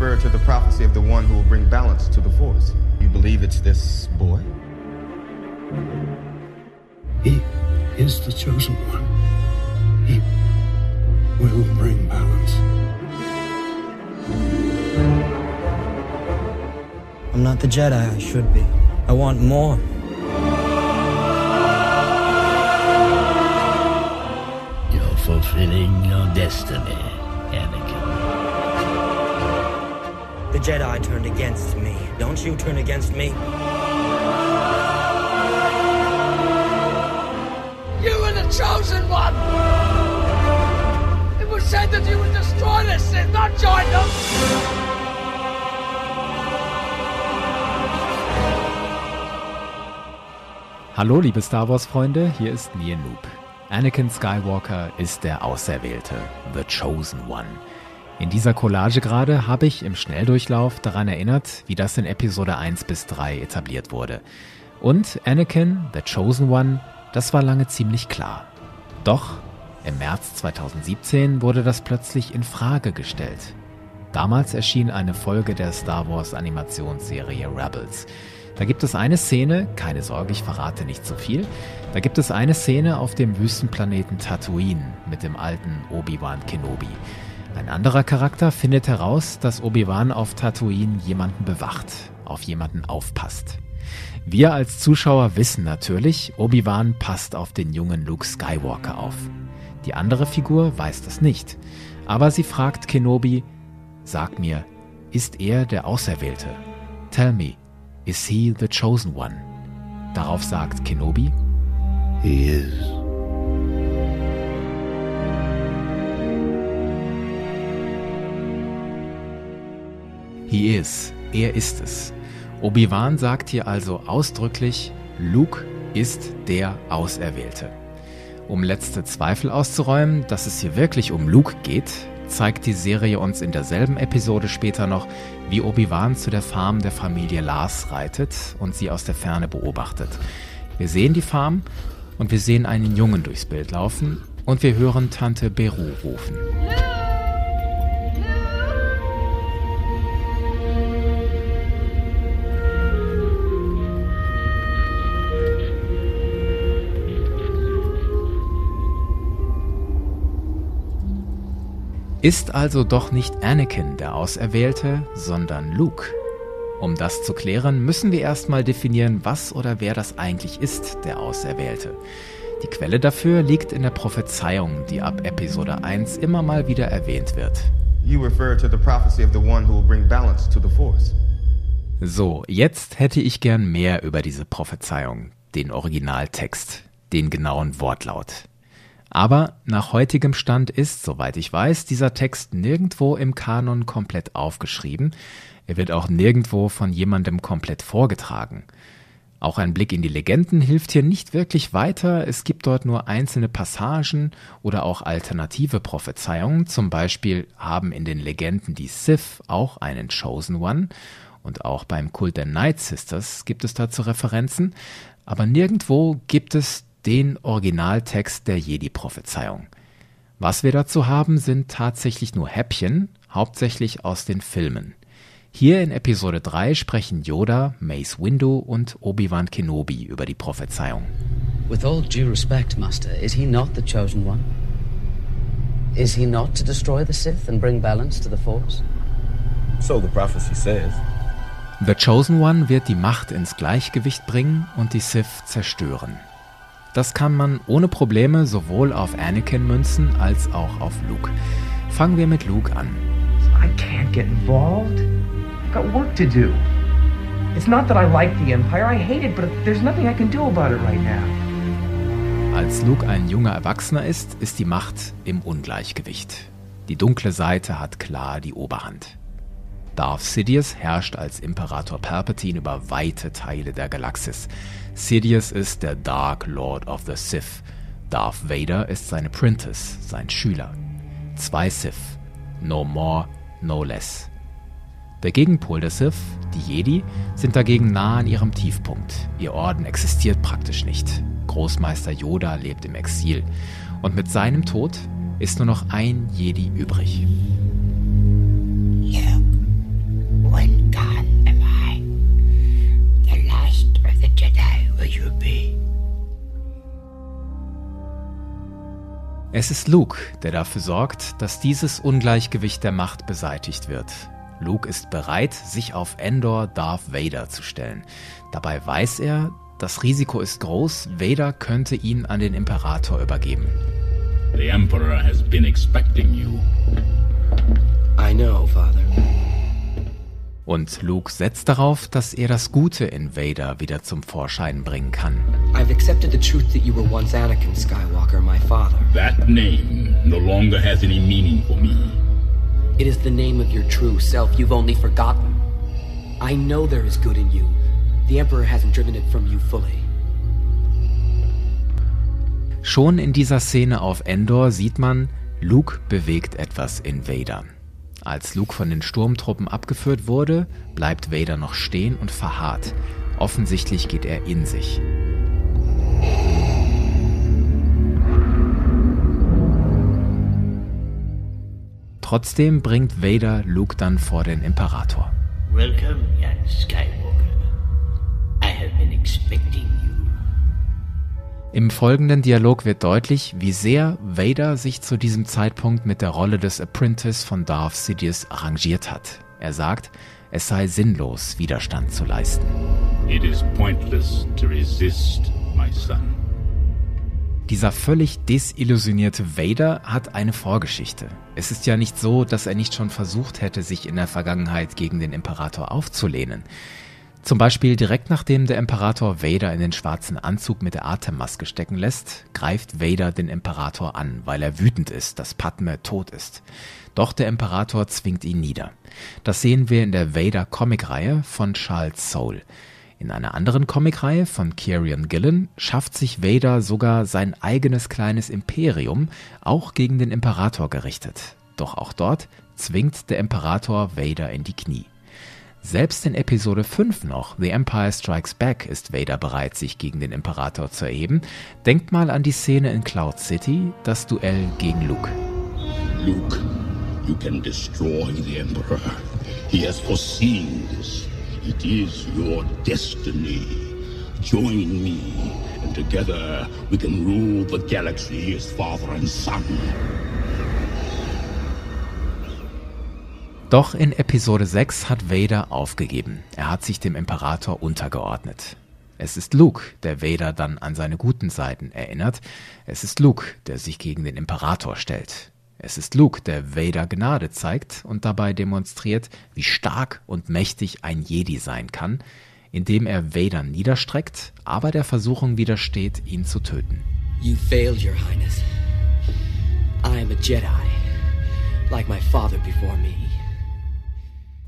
refer to the prophecy of the one who will bring balance to the force. You believe it's this boy? He is the chosen one. He will bring balance. I'm not the Jedi I should be. I want more. You're fulfilling your destiny, Jedi turned against me. Don't you turn against me? You were the chosen one! It was said that you would destroy the Sith, not join them! Hallo liebe Star Wars Freunde, hier ist Nier Noob. Anakin Skywalker ist der Auserwählte, The Chosen One. In dieser Collage gerade habe ich im Schnelldurchlauf daran erinnert, wie das in Episode 1 bis 3 etabliert wurde. Und Anakin, The Chosen One, das war lange ziemlich klar. Doch im März 2017 wurde das plötzlich in Frage gestellt. Damals erschien eine Folge der Star Wars Animationsserie Rebels. Da gibt es eine Szene, keine Sorge, ich verrate nicht zu viel, da gibt es eine Szene auf dem Wüstenplaneten Tatooine mit dem alten Obi-Wan Kenobi. Ein anderer Charakter findet heraus, dass Obi-Wan auf Tatooine jemanden bewacht, auf jemanden aufpasst. Wir als Zuschauer wissen natürlich, Obi-Wan passt auf den jungen Luke Skywalker auf. Die andere Figur weiß das nicht, aber sie fragt Kenobi, sag mir, ist er der Auserwählte? Tell me, Is he the chosen one? Darauf sagt Kenobi, He is. He is. Er ist es. Obi-Wan sagt hier also ausdrücklich, Luke ist der Auserwählte. Um letzte Zweifel auszuräumen, dass es hier wirklich um Luke geht, zeigt die Serie uns in derselben Episode später noch, wie Obi-Wan zu der Farm der Familie Lars reitet und sie aus der Ferne beobachtet. Wir sehen die Farm und wir sehen einen Jungen durchs Bild laufen und wir hören Tante Beru rufen. Ist also doch nicht Anakin der Auserwählte, sondern Luke. Um das zu klären, müssen wir erstmal definieren, was oder wer das eigentlich ist, der Auserwählte. Die Quelle dafür liegt in der Prophezeiung, die ab Episode 1 immer mal wieder erwähnt wird. So, jetzt hätte ich gern mehr über diese Prophezeiung, den Originaltext, den genauen Wortlaut. Aber nach heutigem Stand ist, soweit ich weiß, dieser Text nirgendwo im Kanon komplett aufgeschrieben. Er wird auch nirgendwo von jemandem komplett vorgetragen. Auch ein Blick in die Legenden hilft hier nicht wirklich weiter. Es gibt dort nur einzelne Passagen oder auch alternative Prophezeiungen. Zum Beispiel haben in den Legenden die Sith auch einen Chosen One. Und auch beim Kult der Night Sisters gibt es dazu Referenzen. Aber nirgendwo gibt es den Originaltext der Jedi-Prophezeiung. Was wir dazu haben, sind tatsächlich nur Häppchen, hauptsächlich aus den Filmen. Hier in Episode 3 sprechen Yoda, Mace Windu und Obi-Wan Kenobi über die Prophezeiung. With all due respect, Master, is he not the chosen one? Is he not to destroy the Sith and bring balance to the Force? So the prophecy says. The Chosen One wird die Macht ins Gleichgewicht bringen und die Sith zerstören. Das kann man ohne Probleme sowohl auf Anakin münzen als auch auf Luke. Fangen wir mit Luke an. I can't get involved. I've got work to do. It's not that I like the Empire, I hate it, but there's nothing I can do about it right now. Als Luke ein junger Erwachsener ist, ist die Macht im Ungleichgewicht. Die dunkle Seite hat klar die Oberhand. Darth Sidious herrscht als Imperator Palpatine über weite Teile der Galaxis. Sidious ist der Dark Lord of the Sith. Darth Vader ist sein Apprentice, sein Schüler. Zwei Sith. No more, no less. Der Gegenpol der Sith, die Jedi, sind dagegen nah an ihrem Tiefpunkt. Ihr Orden existiert praktisch nicht. Großmeister Yoda lebt im Exil. Und mit seinem Tod ist nur noch ein Jedi übrig. Es ist Luke, der dafür sorgt, dass dieses Ungleichgewicht der Macht beseitigt wird. Luke ist bereit, sich auf Endor Darth Vader zu stellen. Dabei weiß er, das Risiko ist groß, Vader könnte ihn an den Imperator übergeben. The Emperor has been expecting you. I know, Father. Und Luke setzt darauf, dass er das Gute in Vader wieder zum Vorschein bringen kann. I've accepted the truth that you were once Anakin Skywalker, my father. That name no longer has any meaning for me. It is the name of your true self you've only forgotten. I know there is good in you. The Emperor hasn't driven it from you fully. Schon in dieser Szene auf Endor sieht man, Luke bewegt etwas in Vader. Als Luke von den Sturmtruppen abgeführt wurde, bleibt Vader noch stehen und verharrt. Offensichtlich geht er in sich. Trotzdem bringt Vader Luke dann vor den Imperator. Welcome, young Skywalker. Im folgenden Dialog wird deutlich, wie sehr Vader sich zu diesem Zeitpunkt mit der Rolle des Apprentice von Darth Sidious arrangiert hat. Er sagt, es sei sinnlos, Widerstand zu leisten. It is pointless to resist, my son. Dieser völlig desillusionierte Vader hat eine Vorgeschichte. Es ist ja nicht so, dass er nicht schon versucht hätte, sich in der Vergangenheit gegen den Imperator aufzulehnen. Zum Beispiel direkt nachdem der Imperator Vader in den schwarzen Anzug mit der Atemmaske stecken lässt, greift Vader den Imperator an, weil er wütend ist, dass Padme tot ist. Doch der Imperator zwingt ihn nieder. Das sehen wir in der Vader Comicreihe von Charles Soule. In einer anderen Comicreihe von Kieran Gillen schafft sich Vader sogar sein eigenes kleines Imperium, auch gegen den Imperator gerichtet. Doch auch dort zwingt der Imperator Vader in die Knie. Selbst in Episode 5 noch, The Empire Strikes Back, ist Vader bereit, sich gegen den Imperator zu erheben. Denkt mal an die Szene in Cloud City, das Duell gegen Luke. Luke, you can destroy the Emperor. He has foreseen this. It is your destiny. Join me, and together we can rule the galaxy as father and son. Doch in Episode 6 hat Vader aufgegeben. Er hat sich dem Imperator untergeordnet. Es ist Luke, der Vader dann an seine guten Seiten erinnert. Es ist Luke, der sich gegen den Imperator stellt. Es ist Luke, der Vader Gnade zeigt und dabei demonstriert, wie stark und mächtig ein Jedi sein kann, indem er Vader niederstreckt, aber der Versuchung widersteht, ihn zu töten. You failed, Your Highness. I am a Jedi, like my father before me.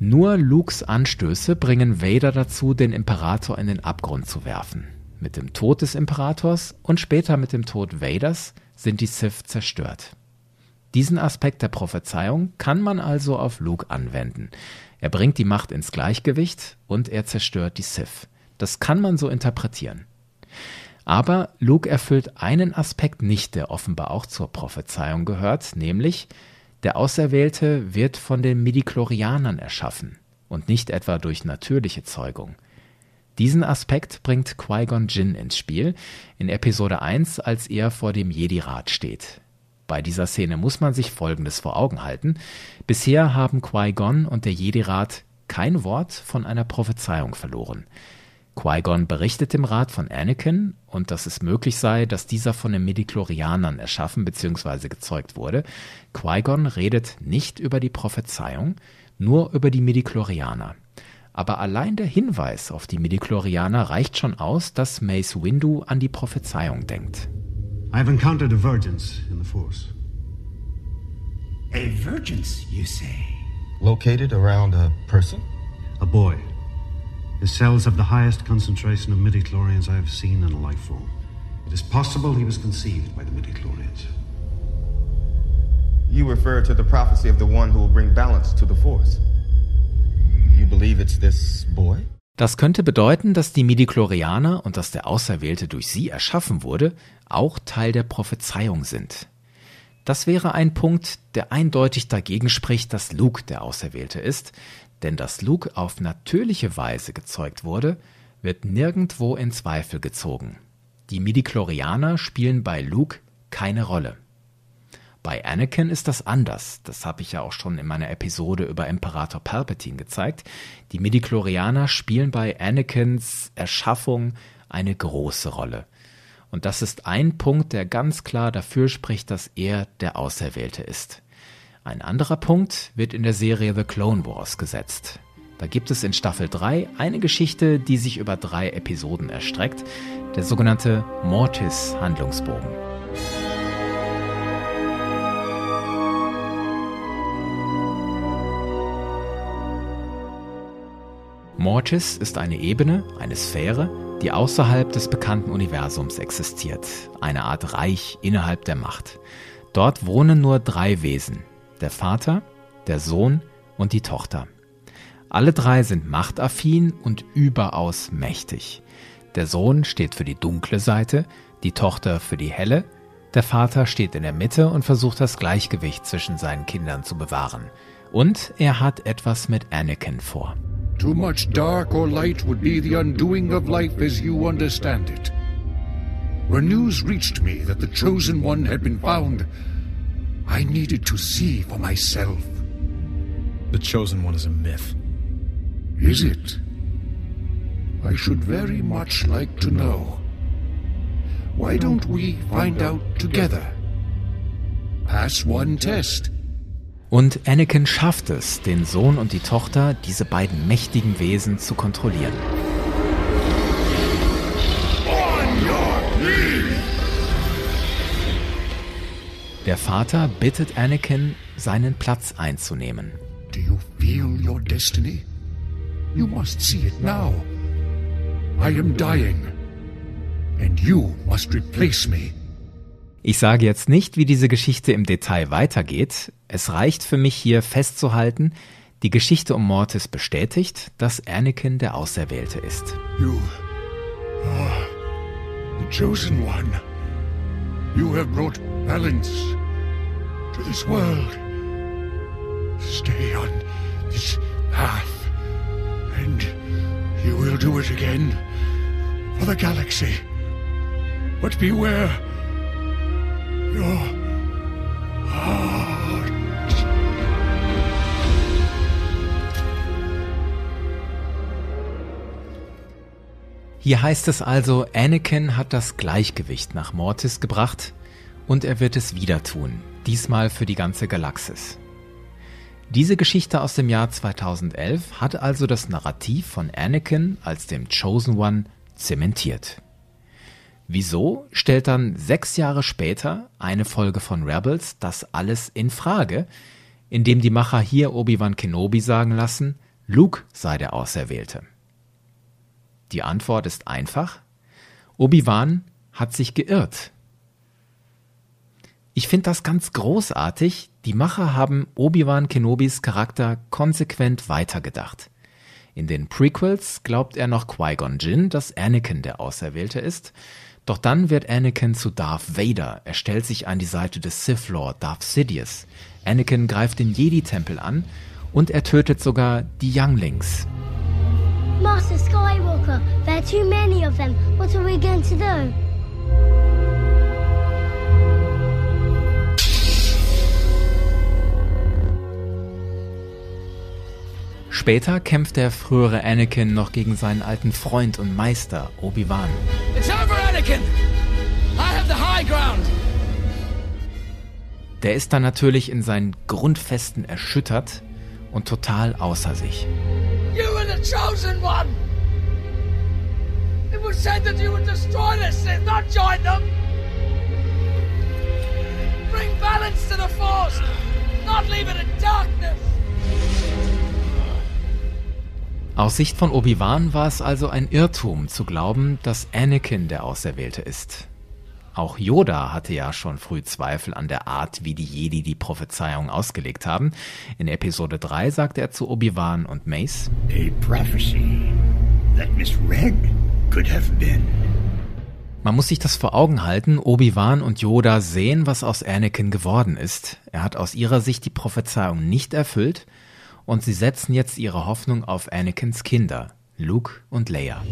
Nur Lukes Anstöße bringen Vader dazu, den Imperator in den Abgrund zu werfen. Mit dem Tod des Imperators und später mit dem Tod Vaders sind die Sith zerstört. Diesen Aspekt der Prophezeiung kann man also auf Luke anwenden. Er bringt die Macht ins Gleichgewicht und er zerstört die Sith. Das kann man so interpretieren. Aber Luke erfüllt einen Aspekt nicht, der offenbar auch zur Prophezeiung gehört, nämlich der Auserwählte wird von den Midichlorianern erschaffen und nicht etwa durch natürliche Zeugung. Diesen Aspekt bringt Qui-Gon Jinn ins Spiel, in Episode 1, als er vor dem Jedi-Rat steht. Bei dieser Szene muss man sich Folgendes vor Augen halten. Bisher haben Qui-Gon und der Jedi-Rat kein Wort von einer Prophezeiung verloren. Qui-Gon berichtet dem Rat von Anakin und dass es möglich sei, dass dieser von den Midichlorianern erschaffen bzw. gezeugt wurde. Qui-Gon redet nicht über die Prophezeiung, nur über die Midichlorianer. Aber allein der Hinweis auf die Midichlorianer reicht schon aus, dass Mace Windu an die Prophezeiung denkt. I have encountered a vergence in the Force. A vergence, you say? Located around a person? A boy. His cells have the highest concentration of midichlorians I have seen in a life form. It is possible he was conceived by the midichlorians. You refer to the prophecy of the one who will bring balance to the Force. You believe it's this boy? Das könnte bedeuten, dass die Midichlorianer und dass der Auserwählte durch sie erschaffen wurde, auch Teil der Prophezeiung sind. Das wäre ein Punkt, der eindeutig dagegen spricht, dass Luke der Auserwählte ist, denn dass Luke auf natürliche Weise gezeugt wurde, wird nirgendwo in Zweifel gezogen. Die Midichlorianer spielen bei Luke keine Rolle. Bei Anakin ist das anders. Das habe ich ja auch schon in meiner Episode über Imperator Palpatine gezeigt. Die Midichlorianer spielen bei Anakins Erschaffung eine große Rolle. Und das ist ein Punkt, der ganz klar dafür spricht, dass er der Auserwählte ist. Ein anderer Punkt wird in der Serie The Clone Wars gesetzt. Da gibt es in Staffel 3 eine Geschichte, die sich über drei Episoden erstreckt, der sogenannte Mortis-Handlungsbogen. Mortis ist eine Ebene, eine Sphäre, die außerhalb des bekannten Universums existiert, eine Art Reich innerhalb der Macht. Dort wohnen nur drei Wesen, der Vater, der Sohn und die Tochter. Alle drei sind machtaffin und überaus mächtig. Der Sohn steht für die dunkle Seite, die Tochter für die helle, der Vater steht in der Mitte und versucht das Gleichgewicht zwischen seinen Kindern zu bewahren. Und er hat etwas mit Anakin vor. Too much dark or light would be the undoing of life as you understand it. When news reached me that the Chosen One had been found, I needed to see for myself. The Chosen One is a myth. Is it? I should very much like to know. Why don't we find out together? Pass one test. Und Anakin schafft es, den Sohn und die Tochter, diese beiden mächtigen Wesen zu kontrollieren. Der Vater bittet Anakin, seinen Platz einzunehmen. Do you feel your destiny? You must see it now. I am dying, and you must replace me. Ich sage jetzt nicht, wie diese Geschichte im Detail weitergeht. Es reicht für mich hier festzuhalten, die Geschichte um Mortis bestätigt, dass Anakin der Auserwählte ist. You are the chosen one. You have brought balance to this world. Stay on this path, and you will do it again for the galaxy. But beware your heart. Hier heißt es also, Anakin hat das Gleichgewicht nach Mortis gebracht und er wird es wieder tun, diesmal für die ganze Galaxis. Diese Geschichte aus dem Jahr 2011 hat also das Narrativ von Anakin als dem Chosen One zementiert. Wieso stellt dann sechs Jahre später eine Folge von Rebels das alles in Frage, indem die Macher hier Obi-Wan Kenobi sagen lassen, Luke sei der Auserwählte? Die Antwort ist einfach. Obi-Wan hat sich geirrt. Ich finde das ganz großartig. Die Macher haben Obi-Wan Kenobis Charakter konsequent weitergedacht. In den Prequels glaubt er noch Qui-Gon Jinn, dass Anakin der Auserwählte ist. Doch dann wird Anakin zu Darth Vader. Er stellt sich an die Seite des Sith Lord Darth Sidious. Anakin greift den Jedi-Tempel an und er tötet sogar die Younglings. Master Skywalker, there are too many of them. What are we going to do? Später kämpft der frühere Anakin noch gegen seinen alten Freund und Meister Obi-Wan. Der ist dann natürlich in seinen Grundfesten erschüttert und total außer sich. You were the chosen one! It was said that you would destroy the Sith, not join them! Bring balance to the Force, not leave it in darkness! Aus Sicht von Obi-Wan war es also ein Irrtum zu glauben, dass Anakin der Auserwählte ist. Auch Yoda hatte ja schon früh Zweifel an der Art, wie die Jedi die Prophezeiung ausgelegt haben. In Episode 3 sagte er zu Obi-Wan und Mace: A prophecy that misread could have been. Man muss sich das vor Augen halten, Obi-Wan und Yoda sehen, was aus Anakin geworden ist. Er hat aus ihrer Sicht die Prophezeiung nicht erfüllt und sie setzen jetzt ihre Hoffnung auf Anakins Kinder, Luke und Leia.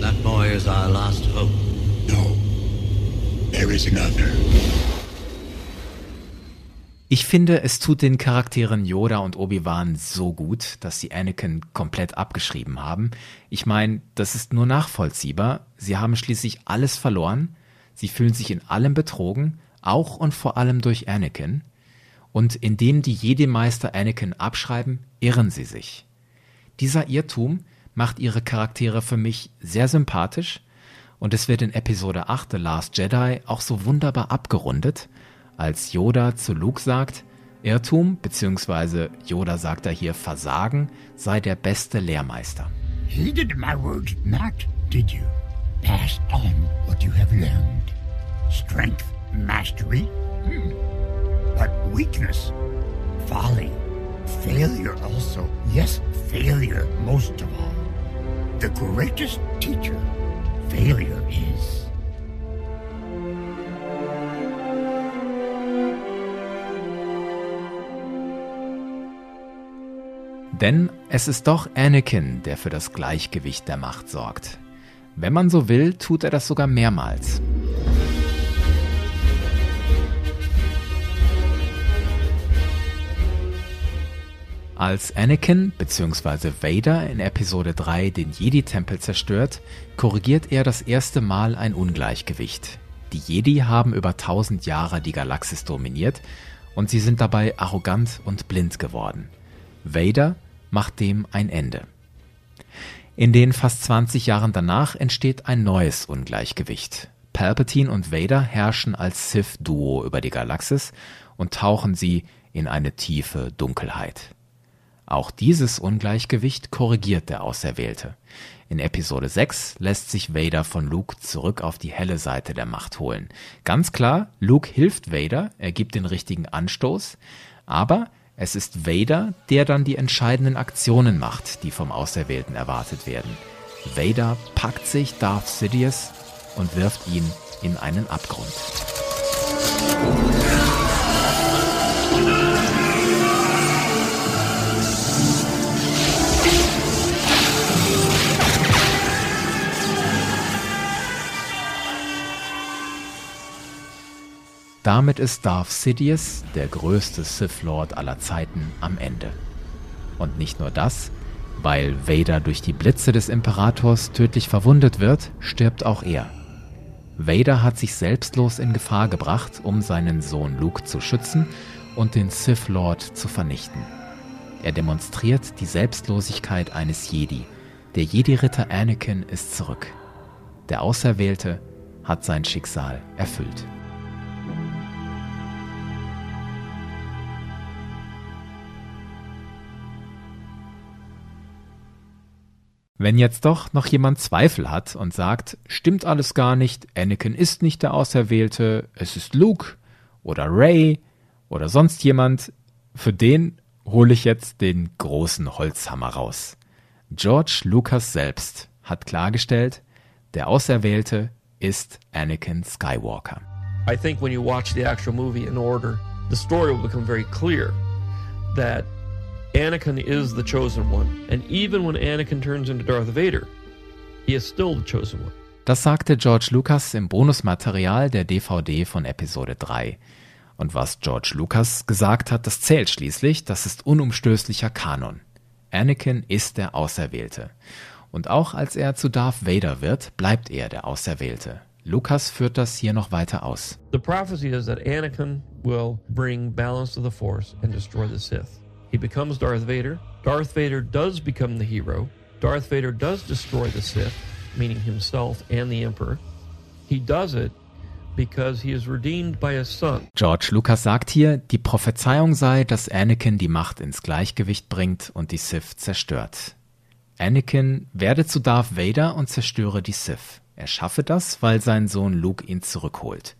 That boy is our last hope. No. There is another. Ich finde, es tut den Charakteren Yoda und Obi-Wan so gut, dass sie Anakin komplett abgeschrieben haben. Ich meine, das ist nur nachvollziehbar. Sie haben schließlich alles verloren. Sie fühlen sich in allem betrogen, auch und vor allem durch Anakin. Und indem die Jedi-Meister Anakin abschreiben, irren sie sich. Dieser Irrtum macht ihre Charaktere für mich sehr sympathisch und es wird in Episode 8 The Last Jedi auch so wunderbar abgerundet, als Yoda zu Luke sagt, Irrtum bzw. Yoda sagt er hier Versagen sei der beste Lehrmeister. Heeded my words not, did you? Pass on what you have learned. Strength, mastery, hmm. But weakness, folly, failure also. Yes, failure most of all. The greatest teacher failure is. Denn es ist doch Anakin, der für das Gleichgewicht der Macht sorgt. Wenn man so will, tut er das sogar mehrmals. Als Anakin bzw. Vader in Episode 3 den Jedi-Tempel zerstört, korrigiert er das erste Mal ein Ungleichgewicht. Die Jedi haben über tausend Jahre die Galaxis dominiert und sie sind dabei arrogant und blind geworden. Vader macht dem ein Ende. In den fast 20 Jahren danach entsteht ein neues Ungleichgewicht. Palpatine und Vader herrschen als Sith-Duo über die Galaxis und tauchen sie in eine tiefe Dunkelheit. Auch dieses Ungleichgewicht korrigiert der Auserwählte. In Episode 6 lässt sich Vader von Luke zurück auf die helle Seite der Macht holen. Ganz klar, Luke hilft Vader, er gibt den richtigen Anstoß, aber es ist Vader, der dann die entscheidenden Aktionen macht, die vom Auserwählten erwartet werden. Vader packt sich Darth Sidious und wirft ihn in einen Abgrund. Damit ist Darth Sidious, der größte Sith Lord aller Zeiten, am Ende. Und nicht nur das, weil Vader durch die Blitze des Imperators tödlich verwundet wird, stirbt auch er. Vader hat sich selbstlos in Gefahr gebracht, um seinen Sohn Luke zu schützen und den Sith Lord zu vernichten. Er demonstriert die Selbstlosigkeit eines Jedi. Der Jedi-Ritter Anakin ist zurück. Der Auserwählte hat sein Schicksal erfüllt. Wenn jetzt doch noch jemand Zweifel hat und sagt, stimmt alles gar nicht, Anakin ist nicht der Auserwählte, es ist Luke oder Ray oder sonst jemand, für den hole ich jetzt den großen Holzhammer raus. George Lucas selbst hat klargestellt, der Auserwählte ist Anakin Skywalker. I think when you watch the actual movie in order, the story will become very clear that Anakin is the chosen one. And even when Anakin turns into Darth Vader, he is still the chosen one. Das sagte George Lucas im Bonusmaterial der DVD von Episode 3. Und was George Lucas gesagt hat, das zählt schließlich, das ist unumstößlicher Kanon. Anakin ist der Auserwählte. Und auch als er zu Darth Vader wird, bleibt er der Auserwählte. Lucas führt das hier noch weiter aus. The prophecy is that Anakin will bring balance to the Force and destroy the Sith. He becomes Darth Vader. Darth Vader does become the hero. Darth Vader does destroy the Sith, meaning himself and the Emperor. He does it because he is redeemed by his son. George Lucas sagt hier, die Prophezeiung sei, dass Anakin die Macht ins Gleichgewicht bringt und die Sith zerstört. Anakin werde zu Darth Vader und zerstöre die Sith. Er schaffe das, weil sein Sohn Luke ihn zurückholt.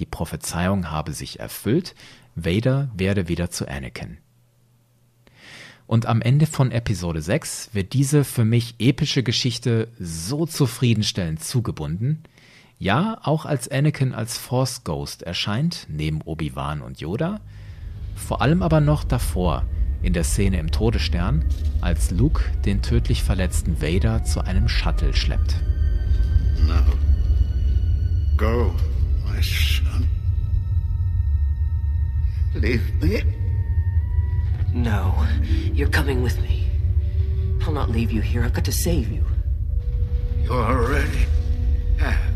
Die Prophezeiung habe sich erfüllt, Vader werde wieder zu Anakin. Und am Ende von Episode 6 wird diese für mich epische Geschichte so zufriedenstellend zugebunden. Ja, auch als Anakin als Force Ghost erscheint, neben Obi-Wan und Yoda. Vor allem aber noch davor, in der Szene im Todesstern, als Luke den tödlich verletzten Vader zu einem Shuttle schleppt. Now, go, my son. Leave me. No, you're coming with me. I'll not leave you here. I've got to save you. You already have.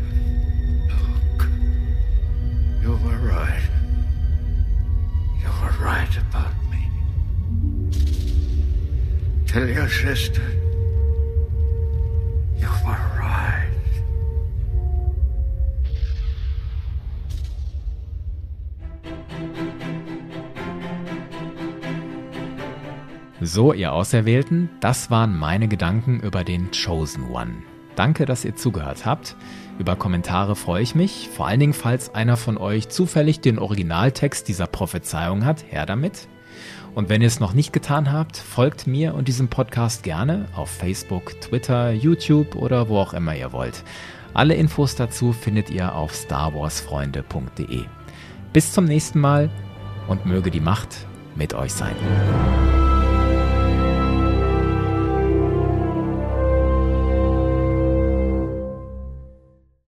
Look, you were right. You were right about me. Tell your sister. So, ihr Auserwählten, das waren meine Gedanken über den Chosen One. Danke, dass ihr zugehört habt. Über Kommentare freue ich mich, vor allen Dingen, falls einer von euch zufällig den Originaltext dieser Prophezeiung hat, her damit. Und wenn ihr es noch nicht getan habt, folgt mir und diesem Podcast gerne auf Facebook, Twitter, YouTube oder wo auch immer ihr wollt. Alle Infos dazu findet ihr auf starwarsfreunde.de. Bis zum nächsten Mal und möge die Macht mit euch sein.